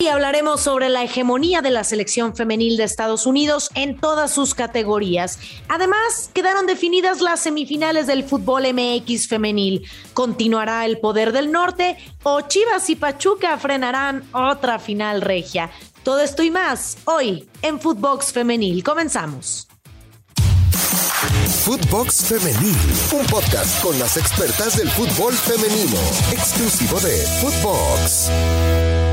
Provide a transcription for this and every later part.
Y hablaremos sobre la hegemonía de la selección femenil de Estados Unidos en todas sus categorías. Además, quedaron definidas las semifinales del fútbol MX femenil. ¿Continuará el poder del norte o Chivas y Pachuca frenarán otra final regia? Todo esto y más hoy en Footbox Femenil. Comenzamos. Footbox Femenil, un podcast con las expertas del fútbol femenino, exclusivo de Footbox.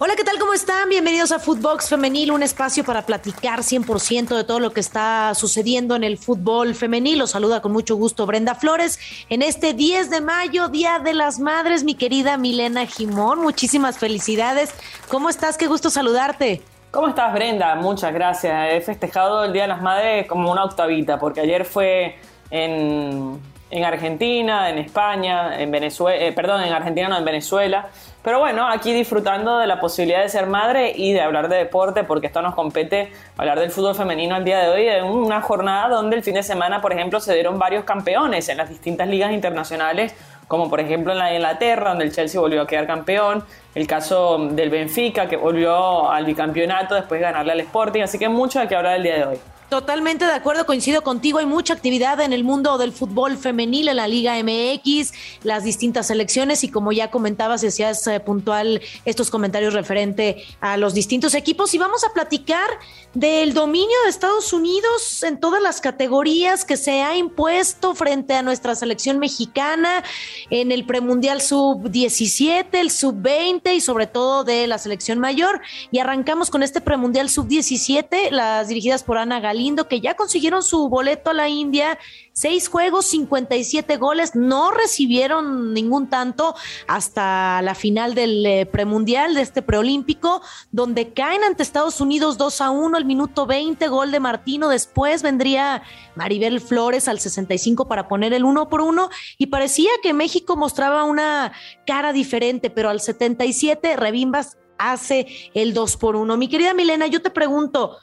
Hola, ¿qué tal? ¿Cómo están? Bienvenidos a Footbox Femenil, un espacio para platicar 100% de todo lo que está sucediendo en el fútbol femenil. Los saluda con mucho gusto Brenda Flores en este 10 de mayo, Día de las Madres, mi querida Milena Jimón. Muchísimas felicidades. ¿Cómo estás? Qué gusto saludarte. ¿Cómo estás, Brenda? Muchas gracias. He festejado el Día de las Madres como una octavita, porque ayer fue en, en Argentina, en España, en Venezuela, eh, perdón, en Argentina, no, en Venezuela. Pero bueno, aquí disfrutando de la posibilidad de ser madre y de hablar de deporte, porque esto nos compete hablar del fútbol femenino al día de hoy, en una jornada donde el fin de semana, por ejemplo, se dieron varios campeones en las distintas ligas internacionales, como por ejemplo en la Inglaterra, donde el Chelsea volvió a quedar campeón, el caso del Benfica, que volvió al bicampeonato después de ganarle al Sporting, así que mucho de qué hablar el día de hoy. Totalmente de acuerdo, coincido contigo. Hay mucha actividad en el mundo del fútbol femenil, en la Liga MX, las distintas selecciones y como ya comentabas, decías eh, puntual estos comentarios referente a los distintos equipos. Y vamos a platicar del dominio de Estados Unidos en todas las categorías que se ha impuesto frente a nuestra selección mexicana en el premundial sub-17, el sub-20 y sobre todo de la selección mayor. Y arrancamos con este premundial sub-17, las dirigidas por Ana Gal Lindo, que ya consiguieron su boleto a la India, seis juegos, 57 goles, no recibieron ningún tanto hasta la final del eh, premundial de este preolímpico, donde caen ante Estados Unidos 2 a 1 al minuto 20, gol de Martino, después vendría Maribel Flores al 65 para poner el uno por uno. Y parecía que México mostraba una cara diferente, pero al 77 Revimbas hace el 2 por 1. Mi querida Milena, yo te pregunto,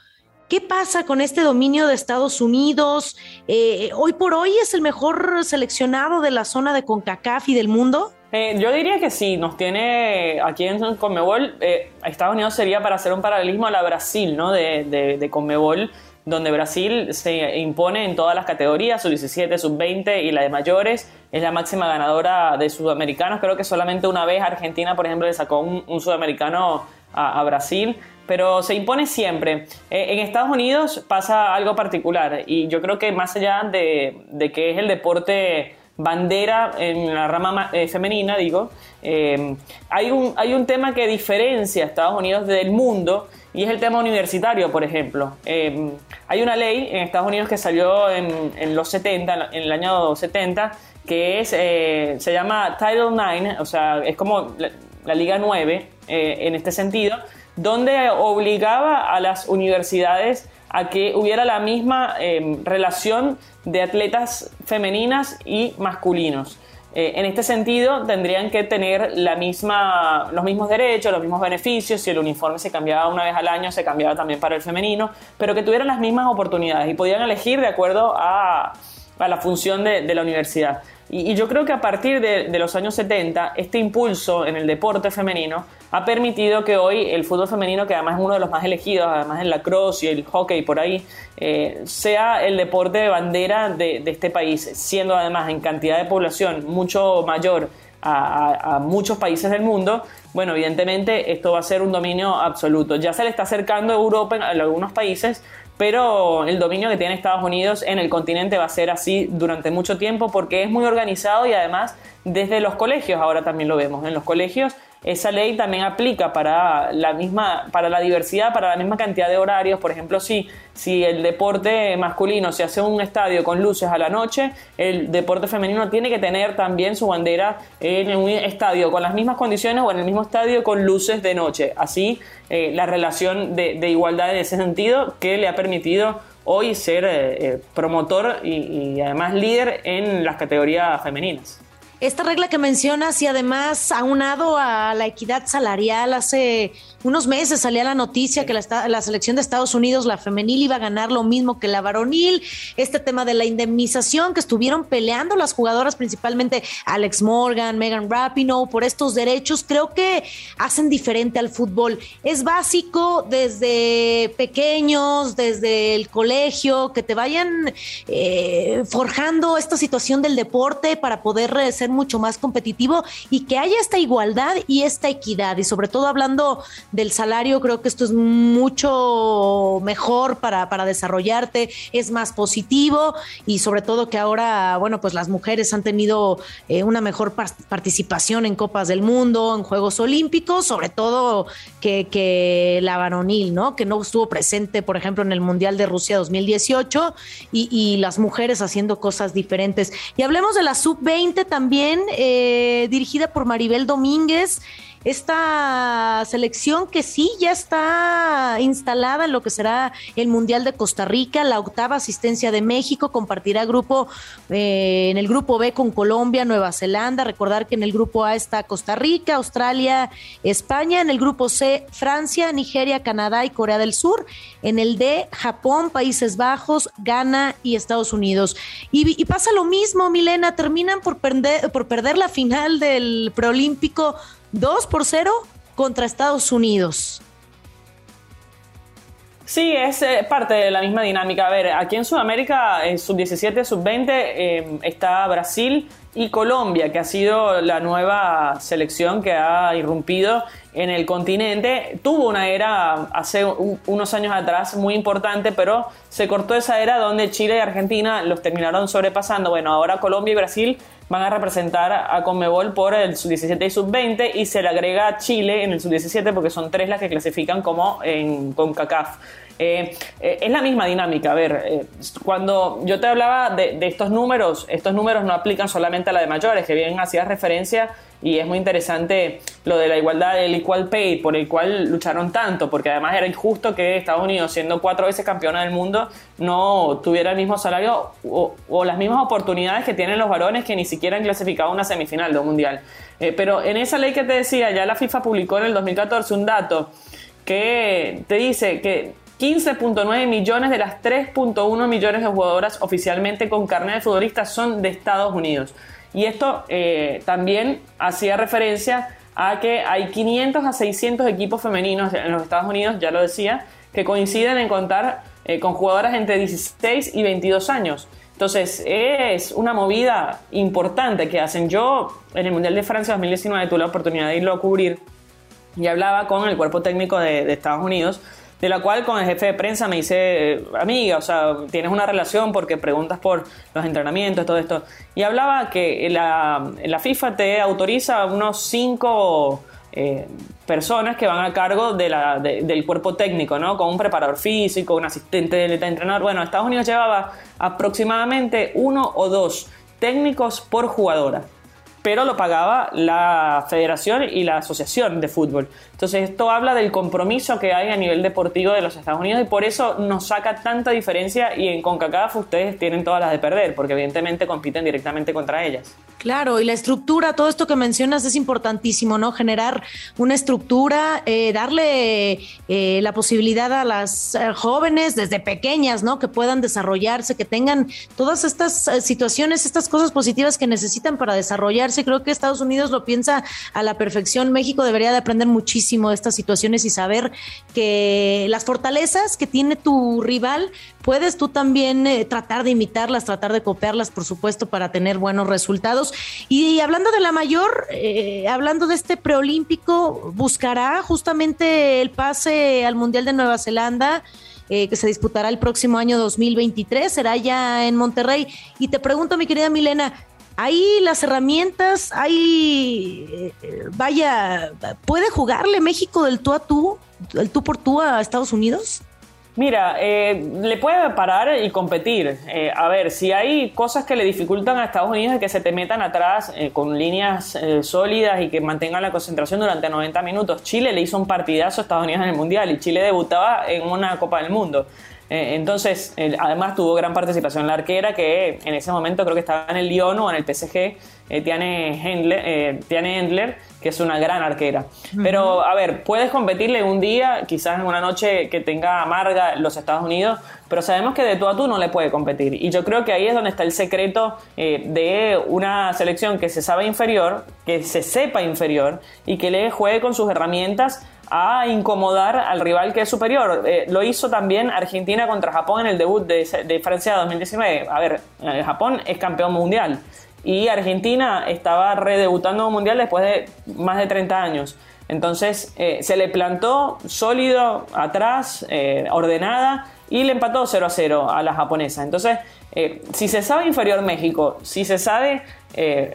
¿Qué pasa con este dominio de Estados Unidos? Eh, ¿Hoy por hoy es el mejor seleccionado de la zona de CONCACAF y del mundo? Eh, yo diría que sí, nos tiene aquí en Conmebol, eh, Estados Unidos sería para hacer un paralelismo a la Brasil, ¿no? De, Conmebol, donde Brasil se impone en todas las categorías, sub-17, sub-20 y la de mayores, es la máxima ganadora de sudamericanos, creo que solamente una vez Argentina, por ejemplo, le sacó un, sudamericano a Brasil pero se impone siempre. Eh, en Estados Unidos pasa algo particular y yo creo que más allá de, que es el deporte bandera en la rama eh, femenina, digo, eh, hay, un, hay un tema que diferencia a Estados Unidos del mundo y es el tema universitario, por ejemplo. hay una ley en Estados Unidos que salió en, los 70, en el año 70, que es, se llama Title IX, o sea, es como la, la Liga 9 en este sentido, donde obligaba a las universidades a que hubiera la misma em, relación de atletas femeninas y masculinos. Eh, en este sentido, tendrían que tener la misma, los mismos derechos, los mismos beneficios. Si el uniforme se cambiaba una vez al año, se cambiaba también para el femenino, pero que tuvieran las mismas oportunidades y podían elegir de acuerdo a, la función de la universidad. Y, yo creo que a partir de, los años 70, este impulso en el deporte femenino ha permitido que hoy el fútbol femenino, que además es uno de los más elegidos, además en la cross y el hockey por ahí, eh, sea el deporte de bandera de, este país, siendo además en cantidad de población mucho mayor a, muchos países del mundo, bueno, evidentemente esto va a ser un dominio absoluto. Ya se le está acercando a Europa en algunos países, pero el dominio que tiene Estados Unidos en el continente va a ser así durante mucho tiempo porque es muy organizado y además desde los colegios ahora también lo vemos. En los colegios esa ley también aplica para la misma, para la diversidad, para la misma cantidad de horarios. Por ejemplo, si, si el deporte masculino se hace un estadio con luces a la noche, el deporte femenino tiene que tener también su bandera en un estadio con las mismas condiciones o en el mismo estadio con luces de noche. Así, eh, la relación de, igualdad en ese sentido que le ha permitido hoy ser eh, eh, promotor y además líder en las categorías femeninas. Esta regla que mencionas y además aunado a la equidad salarial, hace unos meses salía la noticia que la, selección de Estados Unidos, la femenil, iba a ganar lo mismo que la varonil. Este tema de la indemnización que estuvieron peleando las jugadoras, principalmente Alex Morgan, Megan Rapinoe, por estos derechos, creo que hacen diferente al fútbol. Es básico desde pequeños, desde el colegio, que te vayan eh, forjando esta situación del deporte para poder ser mucho más competitivo y que haya esta igualdad y esta equidad. Y sobre todo hablando del salario, creo que esto es mucho mejor para, para desarrollarte, es más positivo y sobre todo que ahora, bueno, pues las mujeres han tenido eh, una mejor participación en Copas del Mundo, en Juegos Olímpicos, sobre todo que, que la varonil, ¿no? Que no estuvo presente, por ejemplo, en el Mundial de Rusia 2018 y, las mujeres haciendo cosas diferentes. Y hablemos de la sub-20 también eh, dirigida por Maribel Domínguez esta selección que sí ya está instalada en lo que será el Mundial de Costa Rica, la octava asistencia de México, compartirá grupo eh, en el grupo B con Colombia, Nueva Zelanda, recordar que en el grupo A está Costa Rica, Australia, España, en el grupo C Francia, Nigeria, Canadá y Corea del Sur, en el D Japón, Países Bajos, Ghana y Estados Unidos. Y, pasa lo mismo, Milena, terminan por perder, por perder la final del preolímpico 2 por 0 contra Estados Unidos. Sí, es eh, parte de la misma dinámica. A ver, aquí en Sudamérica, en sub-17, sub-20, eh, está Brasil y Colombia, que ha sido la nueva selección que ha irrumpido en el continente. Tuvo una era hace unos años atrás muy importante, pero se cortó esa era donde Chile y Argentina los terminaron sobrepasando. Bueno, ahora Colombia y Brasil van a representar a Conmebol por el sub-17 y sub-20 y se le agrega a Chile en el sub-17 porque son tres las que clasifican como en CONCACAF. Eh, eh, es la misma dinámica. A ver, eh, cuando yo te hablaba de, estos números, estos números no aplican solamente a la de mayores, que bien hacías referencia y es muy interesante lo de la igualdad, el equal pay, por el cual lucharon tanto, porque además era injusto que Estados Unidos, siendo cuatro veces campeona del mundo, no tuviera el mismo salario o, las mismas oportunidades que tienen los varones que ni siquiera han clasificado una semifinal de un mundial. Pero en esa ley que te decía, ya la FIFA publicó en el 2014 un dato que te dice que 15.9 millones de las 3.1 millones de jugadoras oficialmente con carnet de futbolistas son de Estados Unidos. Y esto eh, también hacía referencia a que hay 500 a 600 equipos femeninos en los Estados Unidos, ya lo decía, que coinciden en contar eh, con jugadoras entre 16 y 22 años. Entonces, es una movida importante que hacen. Yo, en el Mundial de Francia 2019, tuve la oportunidad de irlo a cubrir y hablaba con el cuerpo técnico de Estados Unidos de la cual con el jefe de prensa me dice, eh, amiga, o sea, tienes una relación porque preguntas por los entrenamientos, todo esto. Y hablaba que la, la FIFA te autoriza unos cinco eh, personas que van a cargo de la, del cuerpo técnico, ¿no? Con un preparador físico, un asistente de entrenador. Bueno, Estados Unidos llevaba aproximadamente uno o dos técnicos por jugadora pero lo pagaba la federación y la asociación de fútbol. Entonces esto habla del compromiso que hay a nivel deportivo de los Estados Unidos y por eso nos saca tanta diferencia y en CONCACAF ustedes tienen todas las de perder, porque evidentemente compiten directamente contra ellas. Claro, y la estructura, todo esto que mencionas es importantísimo, ¿no? Generar una estructura, eh, darle eh, la posibilidad a las eh, jóvenes desde pequeñas, ¿no? Que puedan desarrollarse, que tengan todas estas situaciones, estas cosas positivas que necesitan para desarrollarse creo que Estados Unidos lo piensa a la perfección. México debería de aprender muchísimo de estas situaciones y saber que las fortalezas que tiene tu rival, puedes tú también eh, tratar de imitarlas, tratar de copiarlas, por supuesto, para tener buenos resultados. Y, hablando de la mayor, eh, hablando de este preolímpico, buscará justamente el pase al Mundial de Nueva Zelanda. Eh, que se disputará el próximo año 2023, será ya en Monterrey. Y te pregunto, mi querida Milena, Ahí las herramientas, hay, eh, vaya, ¿puede jugarle México del tú a tú, del tú por tú a Estados Unidos? Mira, eh, le puede parar y competir. Eh, a ver, si hay cosas que le dificultan a Estados Unidos de que se te metan atrás con líneas sólidas y que mantengan la concentración durante 90 minutos. Chile le hizo un partidazo a Estados Unidos en el Mundial y Chile debutaba en una Copa del Mundo. Entonces, además tuvo gran participación la arquera que en ese momento creo que estaba en el Lyon o en el PSG, Tiane Endler, Tiane Endler que es una gran arquera. Pero, a ver, puedes competirle un día, quizás en una noche que tenga amarga los Estados Unidos, pero sabemos que de tú a tú no le puede competir. Y yo creo que ahí es donde está el secreto eh, de una selección que se sabe inferior, que se sepa inferior y que le juegue con sus herramientas a incomodar al rival que es superior. Eh, lo hizo también Argentina contra Japón en el debut de, Francia 2019. A ver, eh, Japón es campeón mundial y Argentina estaba redebutando un mundial después de más de 30 años. Entonces eh, se le plantó sólido atrás, ordenada, y le empató 0 a 0 a la japonesa. Entonces, si se sabe inferior México, si se sabe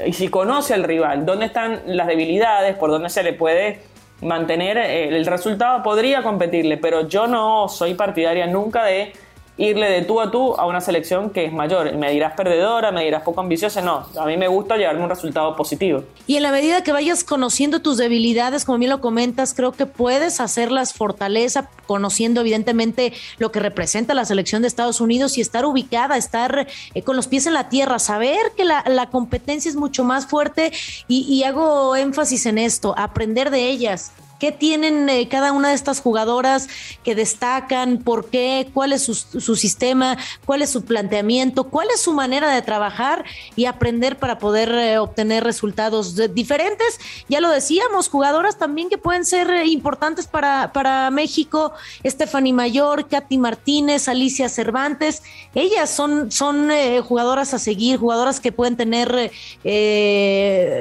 y si conoce al rival, dónde están las debilidades, por dónde se le puede mantener el resultado, podría competirle, pero yo no soy partidaria nunca de irle de tú a tú a una selección que es mayor. Me dirás perdedora, me dirás poco ambiciosa, no. A mí me gusta llevarme un resultado positivo. Y en la medida que vayas conociendo tus debilidades, como bien lo comentas, creo que puedes hacerlas fortaleza, conociendo evidentemente lo que representa la selección de Estados Unidos y estar ubicada, estar eh, con los pies en la tierra, saber que la, competencia es mucho más fuerte y hago énfasis en esto, aprender de ellas ¿Qué tienen eh, cada una de estas jugadoras que destacan? ¿Por qué? ¿Cuál es su, sistema? ¿Cuál es su planteamiento? ¿Cuál es su manera de trabajar y aprender para poder eh, obtener resultados diferentes? Ya lo decíamos, jugadoras también que pueden ser eh, importantes para, para México. Stephanie Mayor, Katy Martínez, Alicia Cervantes. Ellas son, son jugadoras a seguir, jugadoras que pueden tener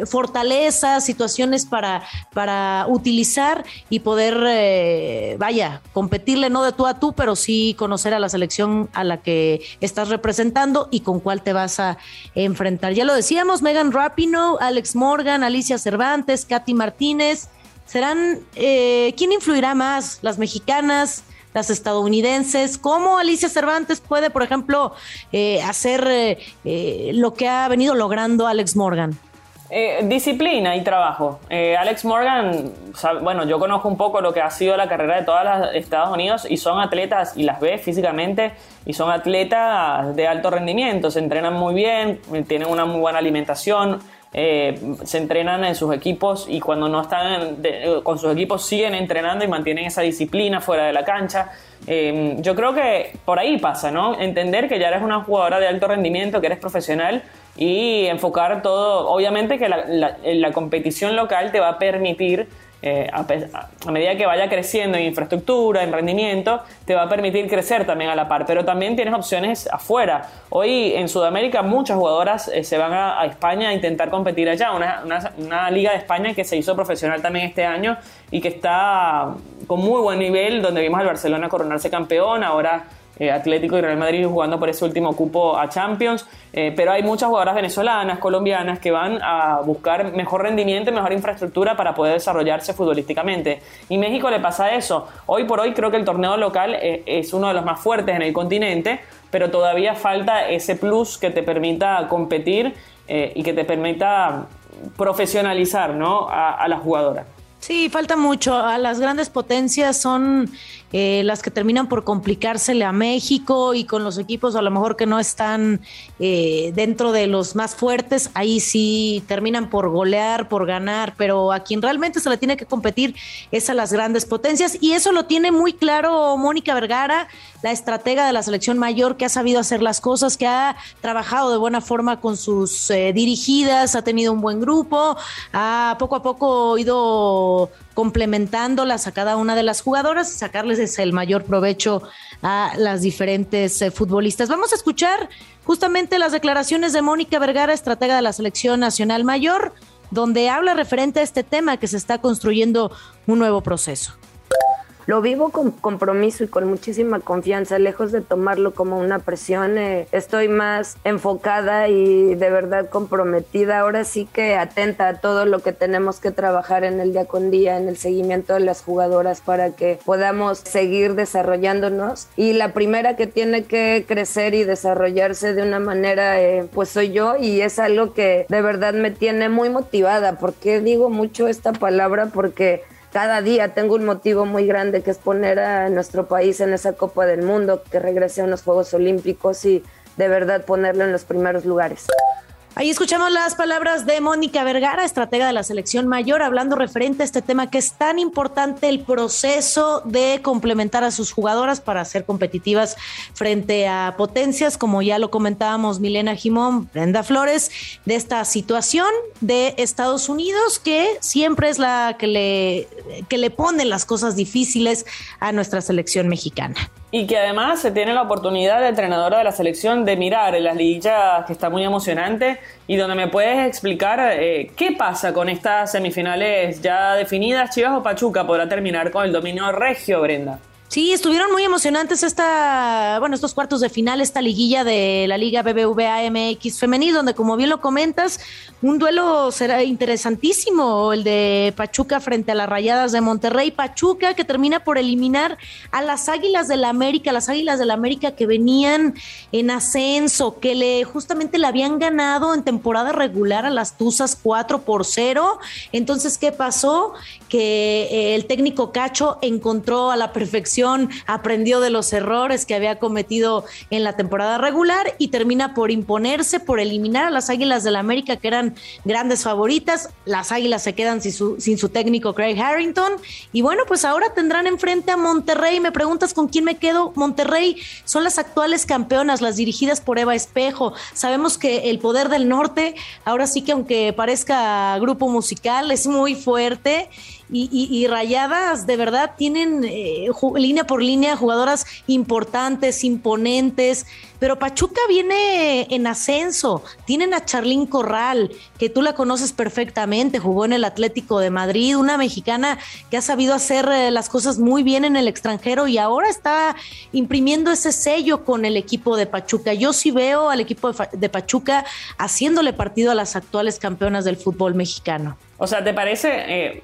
fortalezas, situaciones para, para utilizar y poder, eh, vaya, competirle no de tú a tú, pero sí conocer a la selección a la que estás representando y con cuál te vas a enfrentar. Ya lo decíamos, Megan Rapino, Alex Morgan, Alicia Cervantes, Katy Martínez. ¿Serán, eh, quién influirá más? ¿Las mexicanas? las estadounidenses, cómo Alicia Cervantes puede, por ejemplo, eh, hacer lo que ha venido logrando Alex Morgan. Eh, disciplina y trabajo. Eh, Alex Morgan, bueno, yo conozco un poco lo que ha sido la carrera de todas las Estados Unidos y son atletas, y las ve físicamente, y son atletas de alto rendimiento, se entrenan muy bien, tienen una muy buena alimentación, eh, se entrenan en sus equipos y cuando no están con sus equipos siguen entrenando y mantienen esa disciplina fuera de la cancha. yo creo que por ahí pasa, ¿no? Entender que ya eres una jugadora de alto rendimiento, que eres profesional y enfocar todo, obviamente que la, competición local te va a permitir, eh, a, medida que vaya creciendo en infraestructura, en rendimiento, te va a permitir crecer también a la par, pero también tienes opciones afuera. Hoy en Sudamérica muchas jugadoras eh, se van a, España a intentar competir allá, una, una, una liga de España que se hizo profesional también este año y que está con muy buen nivel, donde vimos al Barcelona coronarse campeón, ahora eh, Atlético y Real Madrid jugando por ese último cupo a Champions, eh, pero hay muchas jugadoras venezolanas, colombianas que van a buscar mejor rendimiento mejor infraestructura para poder desarrollarse futbolísticamente. Y México le pasa eso. Hoy por hoy creo que el torneo local eh, es uno de los más fuertes en el continente, pero todavía falta ese plus que te permita competir y que te permita profesionalizar ¿no? a, a la jugadora. Sí, falta mucho. A las grandes potencias son eh, las que terminan por complicársele a México y con los equipos a lo mejor que no están eh, dentro de los más fuertes, ahí sí terminan por golear, por ganar, pero a quien realmente se le tiene que competir es a las grandes potencias. Y eso lo tiene muy claro Mónica Vergara, la estratega de la selección mayor que ha sabido hacer las cosas, que ha trabajado de buena forma con sus eh, dirigidas, ha tenido un buen grupo, ha poco a poco ido complementándolas a cada una de las jugadoras y sacarles el mayor provecho a las diferentes eh, futbolistas. Vamos a escuchar justamente las declaraciones de Mónica Vergara, estratega de la Selección Nacional Mayor, donde habla referente a este tema que se está construyendo un nuevo proceso. Lo vivo con compromiso y con muchísima confianza, lejos de tomarlo como una presión. Eh, estoy más enfocada y de verdad comprometida. Ahora sí que atenta a todo lo que tenemos que trabajar en el día con día, en el seguimiento de las jugadoras para que podamos seguir desarrollándonos. Y la primera que tiene que crecer y desarrollarse de una manera, eh, pues soy yo y es algo que de verdad me tiene muy motivada. ¿Por qué digo mucho esta palabra? Porque cada día tengo un motivo muy grande que es poner a nuestro país en esa Copa del Mundo, que regrese a los Juegos Olímpicos y de verdad ponerlo en los primeros lugares. Ahí escuchamos las palabras de Mónica Vergara, estratega de la selección mayor, hablando referente a este tema que es tan importante, el proceso de complementar a sus jugadoras para ser competitivas frente a potencias, como ya lo comentábamos Milena Jimón, Brenda Flores, de esta situación de Estados Unidos, que siempre es la que le, que le pone las cosas difíciles a nuestra selección mexicana. Y que además se tiene la oportunidad de entrenadora de la selección de mirar en las liguillas que está muy emocionante y donde me puedes explicar eh, qué pasa con estas semifinales ya definidas. Chivas o Pachuca podrá terminar con el dominio regio, Brenda. Sí, estuvieron muy emocionantes esta, bueno, estos cuartos de final, esta liguilla de la Liga BBVA MX femenil, donde como bien lo comentas, un duelo será interesantísimo, el de Pachuca frente a las Rayadas de Monterrey, Pachuca que termina por eliminar a las Águilas del América, las Águilas del América que venían en ascenso, que le justamente le habían ganado en temporada regular a las Tuzas 4 por 0. Entonces, ¿qué pasó? Que eh, el técnico Cacho encontró a la perfección aprendió de los errores que había cometido en la temporada regular y termina por imponerse, por eliminar a las Águilas del la América, que eran grandes favoritas. Las Águilas se quedan sin su, técnico Craig Harrington. Y bueno, pues ahora tendrán enfrente a Monterrey. Me preguntas con quién me quedo. Monterrey son las actuales campeonas, las dirigidas por Eva Espejo. Sabemos que el poder del norte, ahora sí que aunque parezca grupo musical, es muy fuerte y, Rayadas de verdad tienen eh, línea por línea jugadoras importantes, imponentes, pero Pachuca viene en ascenso. Tienen a Charlín Corral, que tú la conoces perfectamente, jugó en el Atlético de Madrid, una mexicana que ha sabido hacer eh, las cosas muy bien en el extranjero y ahora está imprimiendo ese sello con el equipo de Pachuca. Yo sí veo al equipo de Pachuca haciéndole partido a las actuales campeonas del fútbol mexicano. O sea, ¿te parece? Eh,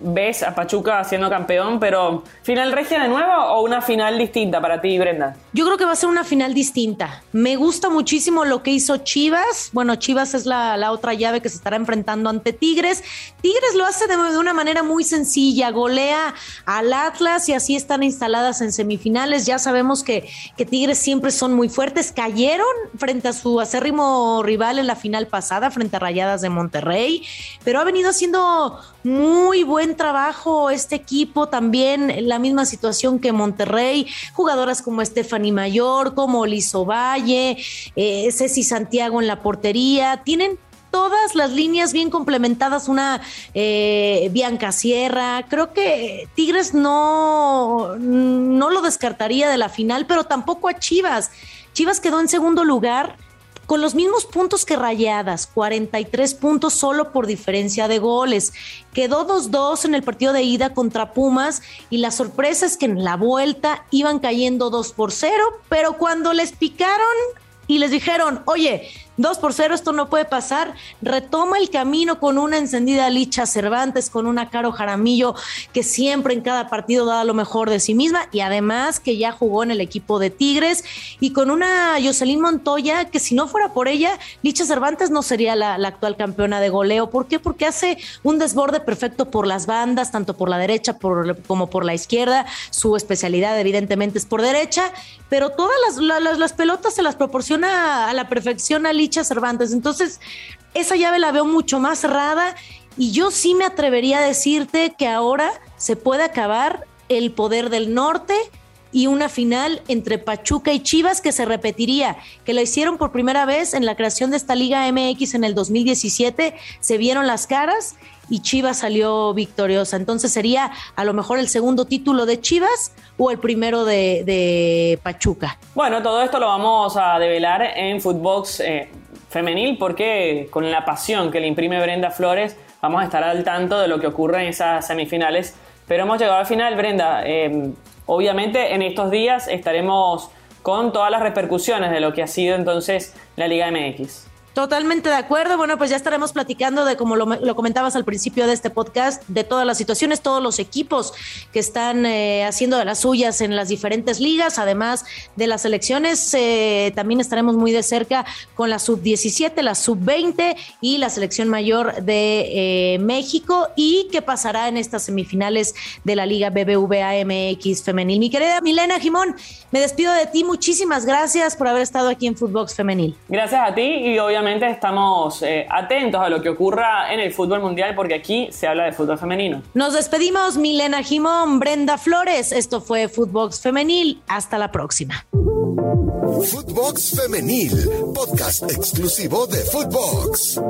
ves a Pachuca siendo campeón, pero ¿final regia de nuevo o una final distinta para ti, Brenda? Yo creo que va a ser una final distinta. Me gusta muchísimo lo que hizo Chivas. Bueno, Chivas es la, otra llave que se estará enfrentando ante Tigres. Tigres lo hace de, una manera muy sencilla, golea al Atlas y así están instaladas en semifinales. Ya sabemos que, Tigres siempre son muy fuertes. Cayeron frente a su acérrimo rival en la final pasada, frente a Rayadas de Monterrey, pero ha venido haciendo muy buen trabajo este equipo, también la misma situación que Monterrey, jugadoras como Stephanie Mayor, como Lizo Valle, eh, Ceci Santiago en la portería, tienen todas las líneas bien complementadas, una eh, Bianca Sierra. Creo que Tigres no, no lo descartaría de la final, pero tampoco a Chivas. Chivas quedó en segundo lugar con los mismos puntos que Rayadas, 43 puntos solo por diferencia de goles. Quedó 2-2 en el partido de ida contra Pumas y la sorpresa es que en la vuelta iban cayendo 2 por 0, pero cuando les picaron y les dijeron, oye, Dos por cero, esto no puede pasar. Retoma el camino con una encendida Licha Cervantes, con una Caro Jaramillo que siempre en cada partido da lo mejor de sí misma y además que ya jugó en el equipo de Tigres y con una Jocelyn Montoya que si no fuera por ella, Licha Cervantes no sería la, actual campeona de goleo. ¿Por qué? Porque hace un desborde perfecto por las bandas, tanto por la derecha como por la izquierda. Su especialidad evidentemente es por derecha, pero todas las, las pelotas se las proporciona a la perfección a Licha Cervantes. Entonces, esa llave la veo mucho más cerrada y yo sí me atrevería a decirte que ahora se puede acabar el poder del norte y una final entre Pachuca y Chivas que se repetiría, que la hicieron por primera vez en la creación de esta Liga MX en el 2017, se vieron las caras y Chivas salió victoriosa. Entonces sería a lo mejor el segundo título de Chivas o el primero de, Pachuca. Bueno, todo esto lo vamos a develar en Footbox eh, femenil porque con la pasión que le imprime Brenda Flores vamos a estar al tanto de lo que ocurre en esas semifinales. Pero hemos llegado al final, Brenda. Eh, obviamente en estos días estaremos con todas las repercusiones de lo que ha sido entonces la Liga MX. Totalmente de acuerdo. Bueno, pues ya estaremos platicando de, como lo, comentabas al principio de este podcast, de todas las situaciones, todos los equipos que están eh, haciendo de las suyas en las diferentes ligas, además de las elecciones. Eh, también estaremos muy de cerca con la sub-17, la sub-20 y la selección mayor de eh, México y qué pasará en estas semifinales de la Liga BBVA MX femenil. Mi querida Milena Jimón, me despido de ti. Muchísimas gracias por haber estado aquí en Footbox Femenil. Gracias a ti y obviamente estamos eh, atentos a lo que ocurra en el fútbol mundial porque aquí se habla de fútbol femenino. Nos despedimos, Milena Jimón, Brenda Flores. Esto fue Footbox Femenil. Hasta la próxima. Footbox Femenil, podcast exclusivo de Footbox.